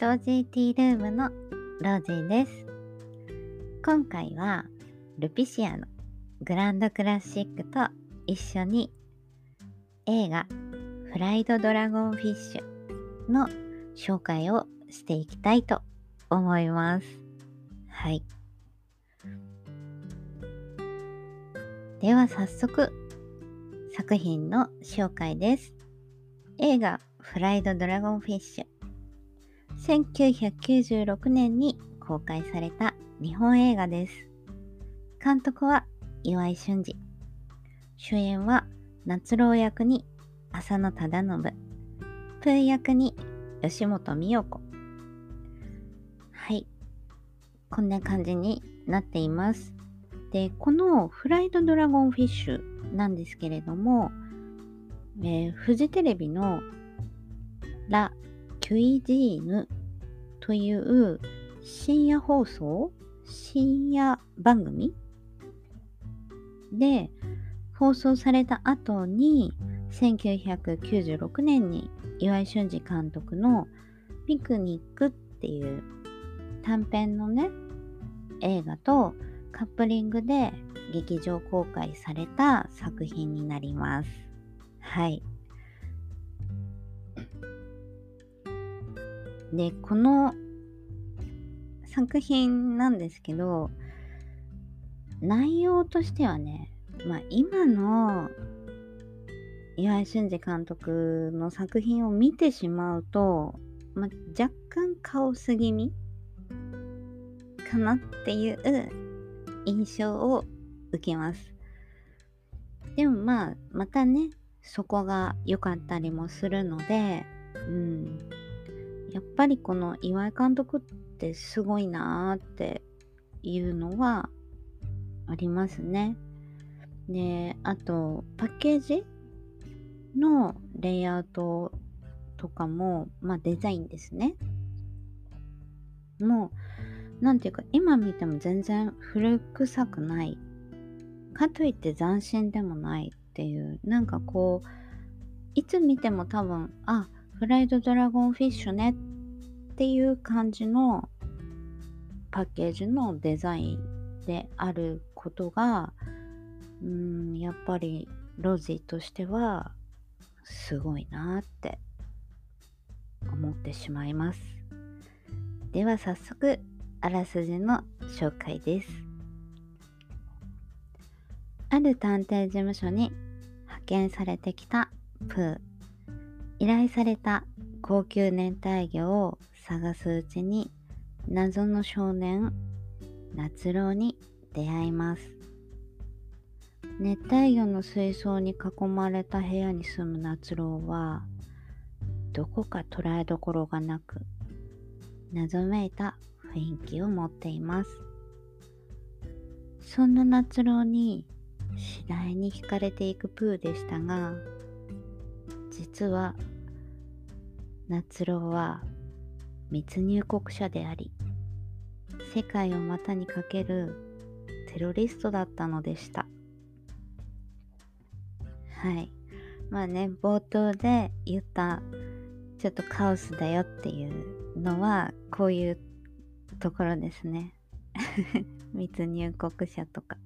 ロージーティールームのロージーです。今回はルピシアのグランドクラシックと一緒に映画フライドドラゴンフィッシュの紹介をしていきたいと思います。はい。では早速作品の紹介です。映画フライドドラゴンフィッシュ1996年に公開された日本映画です。監督は岩井俊二。主演は夏郎役に浅野忠信。プー役に吉本美代子。はい。こんな感じになっています。で、このフライドドラゴンフィッシュなんですけれども、えー、フジテレビのラ・キュイジーヌという深夜放送？深夜番組？で放送された後に1996年に岩井俊二監督のピクニックっていう短編のね映画とカップリングで劇場公開された作品になります。はい。で、この作品なんですけど、内容としてはね、まあ今の岩井俊二監督の作品を見てしまうと、まあ、若干カオス気味かなっていう印象を受けます。でもまあ、またね、そこが良かったりもするので、うん、やっぱりこの岩井監督ってすごいなーっていうのはありますね。で、あとパッケージのレイアウトとかも、まあデザインですね。もう、なんていうか、今見ても全然古臭くない。かといって斬新でもないっていう、なんかこう、いつ見ても多分、あ、フライドドラゴンフィッシュねっていう感じのパッケージのデザインであることが、うん、やっぱりロジーとしてはすごいなって思ってしまいます。では早速、あらすじの紹介です。ある探偵事務所に派遣されてきたプー。依頼された高級熱帯魚を探すうちに謎の少年夏郎に出会います。熱帯魚の水槽に囲まれた部屋に住む夏郎はどこか捉えどころがなく謎めいた雰囲気を持っています。そんな夏郎に次第に惹かれていくプーでしたが実は夏郎は密入国者であり世界を股にかけるテロリストだったのでした。はい。まあね冒頭で言ったちょっとカオスだよっていうのはこういうところですね。密入国者とか、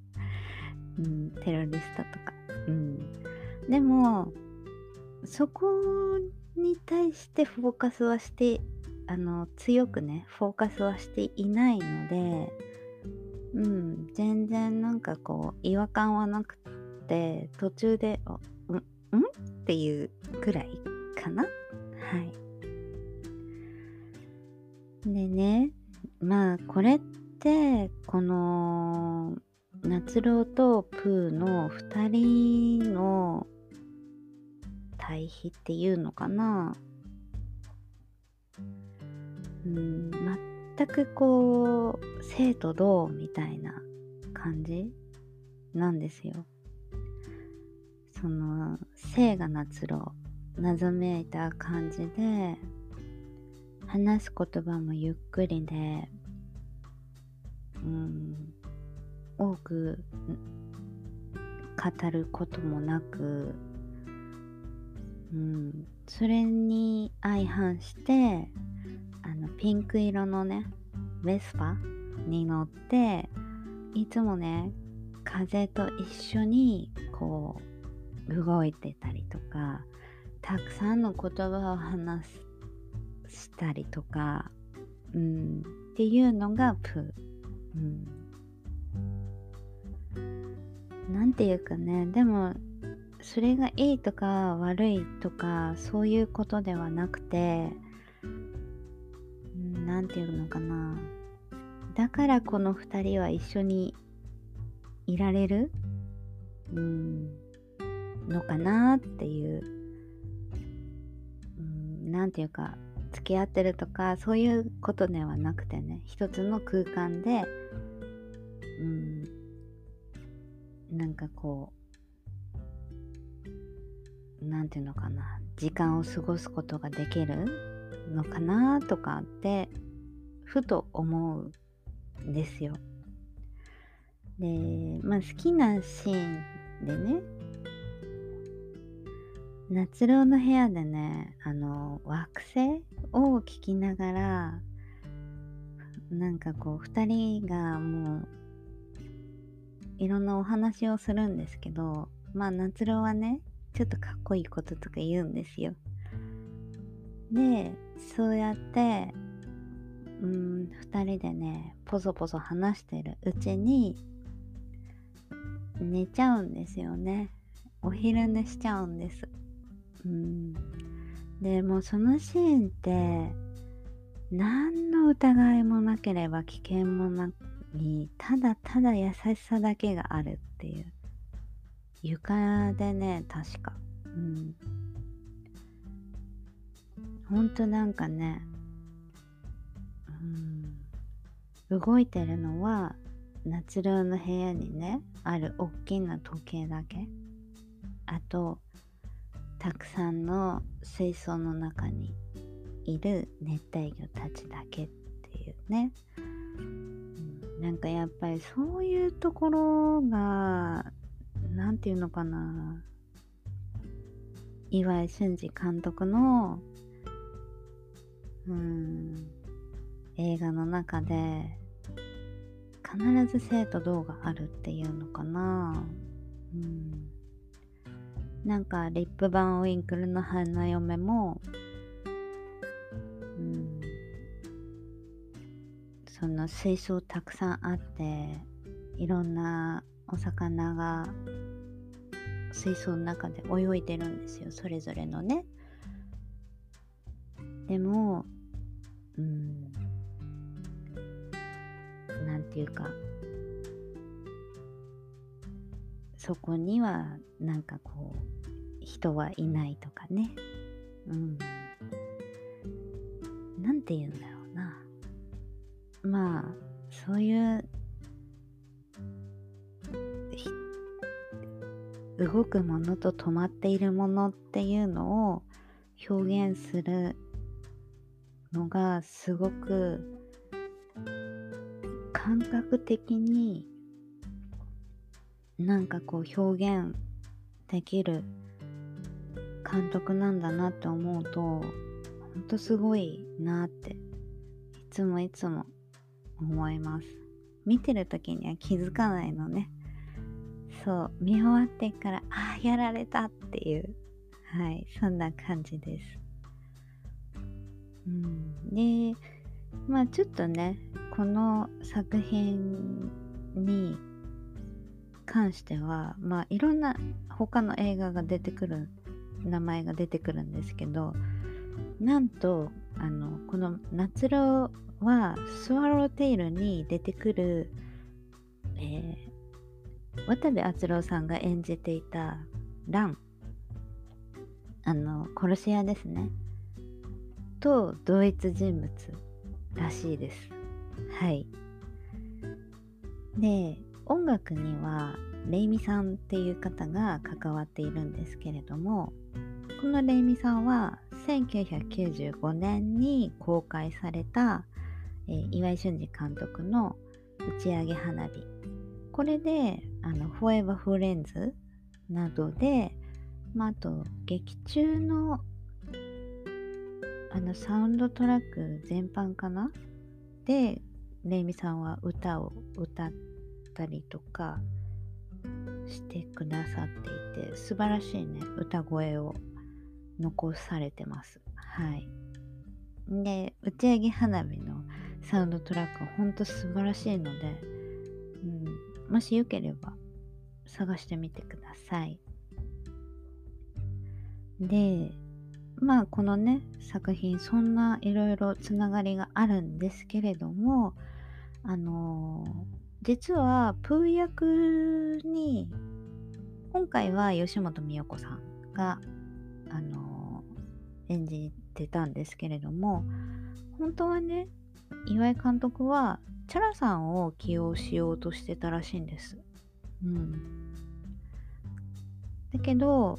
うん、テロリストとか、うん、でもそこに対してフォーカスはしてあの強くねフォーカスはしていないのでうん全然なんかこう違和感はなくて途中で「んん?」っていうくらいかな？はいでねまあこれってこの夏郎とプーの2人の対比っていうのかなうん全くこう生と同みたいな感じなんですよ。その生が夏郎謎めいた感じで話す言葉もゆっくりでうん多く語ることもなくうん、それに相反してあのピンク色のねベスパに乗っていつもね風と一緒にこう動いてたりとかたくさんの言葉を話したりとか、うん、っていうのがプー。うん、なんていうかねでもそれがいいとか悪いとかそういうことではなくて何て言うのかな。だからこの2人は一緒にいられるうんのかなっていう何て言うか付き合ってるとかそういうことではなくてね一つの空間でうんなんかこう何て言うのかな時間を過ごすことができるのかなとかってふと思うんですよ。で、まあ、好きなシーンでね夏郎の部屋でねあの惑星を聞きながらなんかこう2人がもういろんなお話をするんですけどまあ夏郎はねちょっとかっこいいこととか言うんですよ。でそうやってうん2人でねポソポソ話してるうちに寝ちゃうんですよね。お昼寝しちゃうんです。うん。でもそのシーンって何の疑いもなければ危険もなにただただ優しさだけがあるっていう。床でね確か。うん。ほんとなんかねうん。動いてるのは夏郎の部屋にねある大きな時計だけ。あとたくさんの水槽の中にいる熱帯魚たちだけっていうね、うん、なんかやっぱりそういうところが何て言うのかな。岩井俊二監督のうん映画の中で必ず生と動があるっていうのかな。うん。なんかリップバンウィンクルの花嫁もうんその水槽たくさんあっていろんなお魚が水槽の中で泳いでるんですよそれぞれのね。でもうんなんていうかそこにはなんかこう人はいないとかね。うん。なんて言うんだろうな。まあそういう動くものと止まっているものっていうのを表現するのがすごく感覚的になんかこう表現できる監督なんだなって思うとほんとすごいなっていつもいつも思います。見てる時には気づかないのね。そう見終わってからああやられたっていう。はいそんな感じです。うん、でまあちょっとねこの作品に関してはまあいろんな他の映画が出てくる名前が出てくるんですけどなんとあのこの「夏郎」はスワローテイルに出てくる、えー、渡部篤郎さんが演じていたランあの殺し屋ですねと同一人物らしいです。はい。で、音楽にはレイミさんっていう方が関わっているんですけれども、このレイミさんは1995年に公開された、えー、岩井俊二監督の打ち上げ花火。これで、あの、 Forever Friends などで、まあ、あと、劇中のあのサウンドトラック全般かな？でレイミさんは歌を歌ったりとかしてくださっていて素晴らしいね歌声を残されてます。はい。で打ち上げ花火のサウンドトラックはほんと素晴らしいので、うん、もしよければ探してみてください。でまあこのね作品そんないろいろつながりがあるんですけれどもあのー実はプー役に今回は吉本美代子さんがあの演じてたんですけれども本当はね岩井監督はチャラさんを起用しようとしてたらしいんです。うん、だけど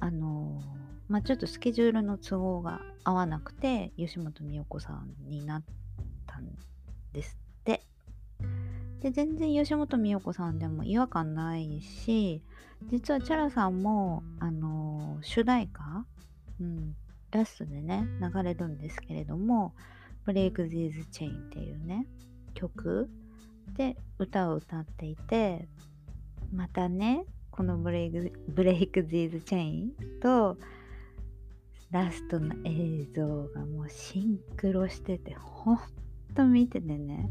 あのまあちょっとスケジュールの都合が合わなくて吉本美代子さんになったんですって。で全然吉本美代子さんでも違和感ないし実はチャラさんもあの主題歌、うん、ラストでね流れるんですけれども「ブレイク・ジーズ・チェイン」っていうね曲で歌を歌っていてまたねこのブレイク「ブレイク・ジーズ・チェイン」とラストの映像がもうシンクロしててほんと見ててね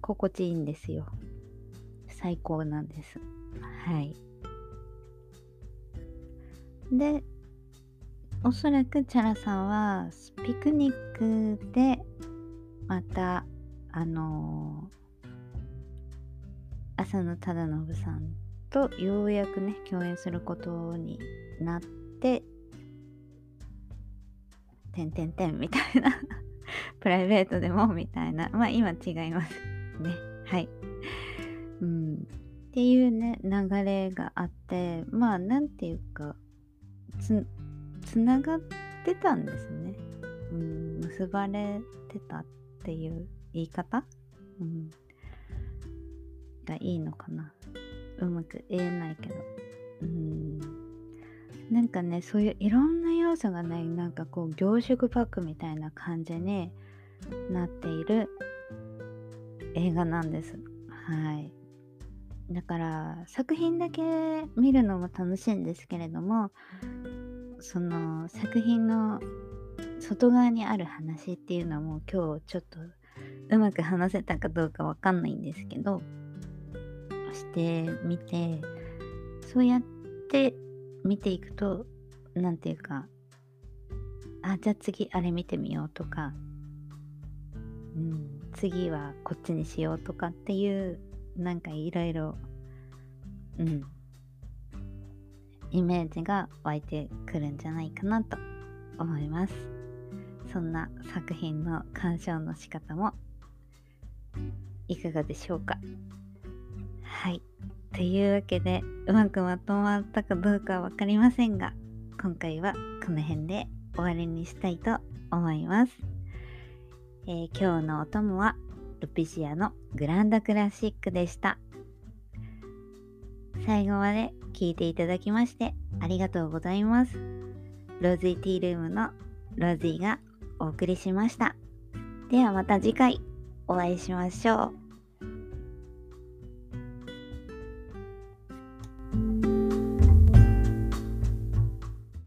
心地いいんですよ。最高なんです。はい。で、おそらくチャラさんはピクニックでまたあのー、浅野忠信さんとようやくね共演することになって「てんてんてん」みたいな プライベートでもみたいなまあ今違いますね。はい。うん。っていうね、流れがあって、まあ、なんていうか、つ、つながってたんですね。うん、結ばれてたっていう言い方？うん。がいいのかな？うまく言えないけど。うん。なんかね、そういういろんな要素がない、なんかこう、凝縮パックみたいな感じになっている映画なんです。はい。だから作品だけ見るのも楽しいんですけれどもその作品の外側にある話っていうのも今日ちょっとうまく話せたかどうかわかんないんですけどしてみてそうやって見ていくと何て言うかあじゃあ次あれ見てみようとかうん次はこっちにしようとかっていうなんかいろいろうんイメージが湧いてくるんじゃないかなと思います。そんな作品の鑑賞の仕方もいかがでしょうか？はいというわけでうまくまとまったかどうかは分かりませんが今回はこの辺で終わりにしたいと思いますえー、今日のお供はルピシアのグランドクラシックでした。最後まで聞いていただきましてありがとうございます。ローティールームのロジーズィがお送りしました。ではまた次回お会いしましょう。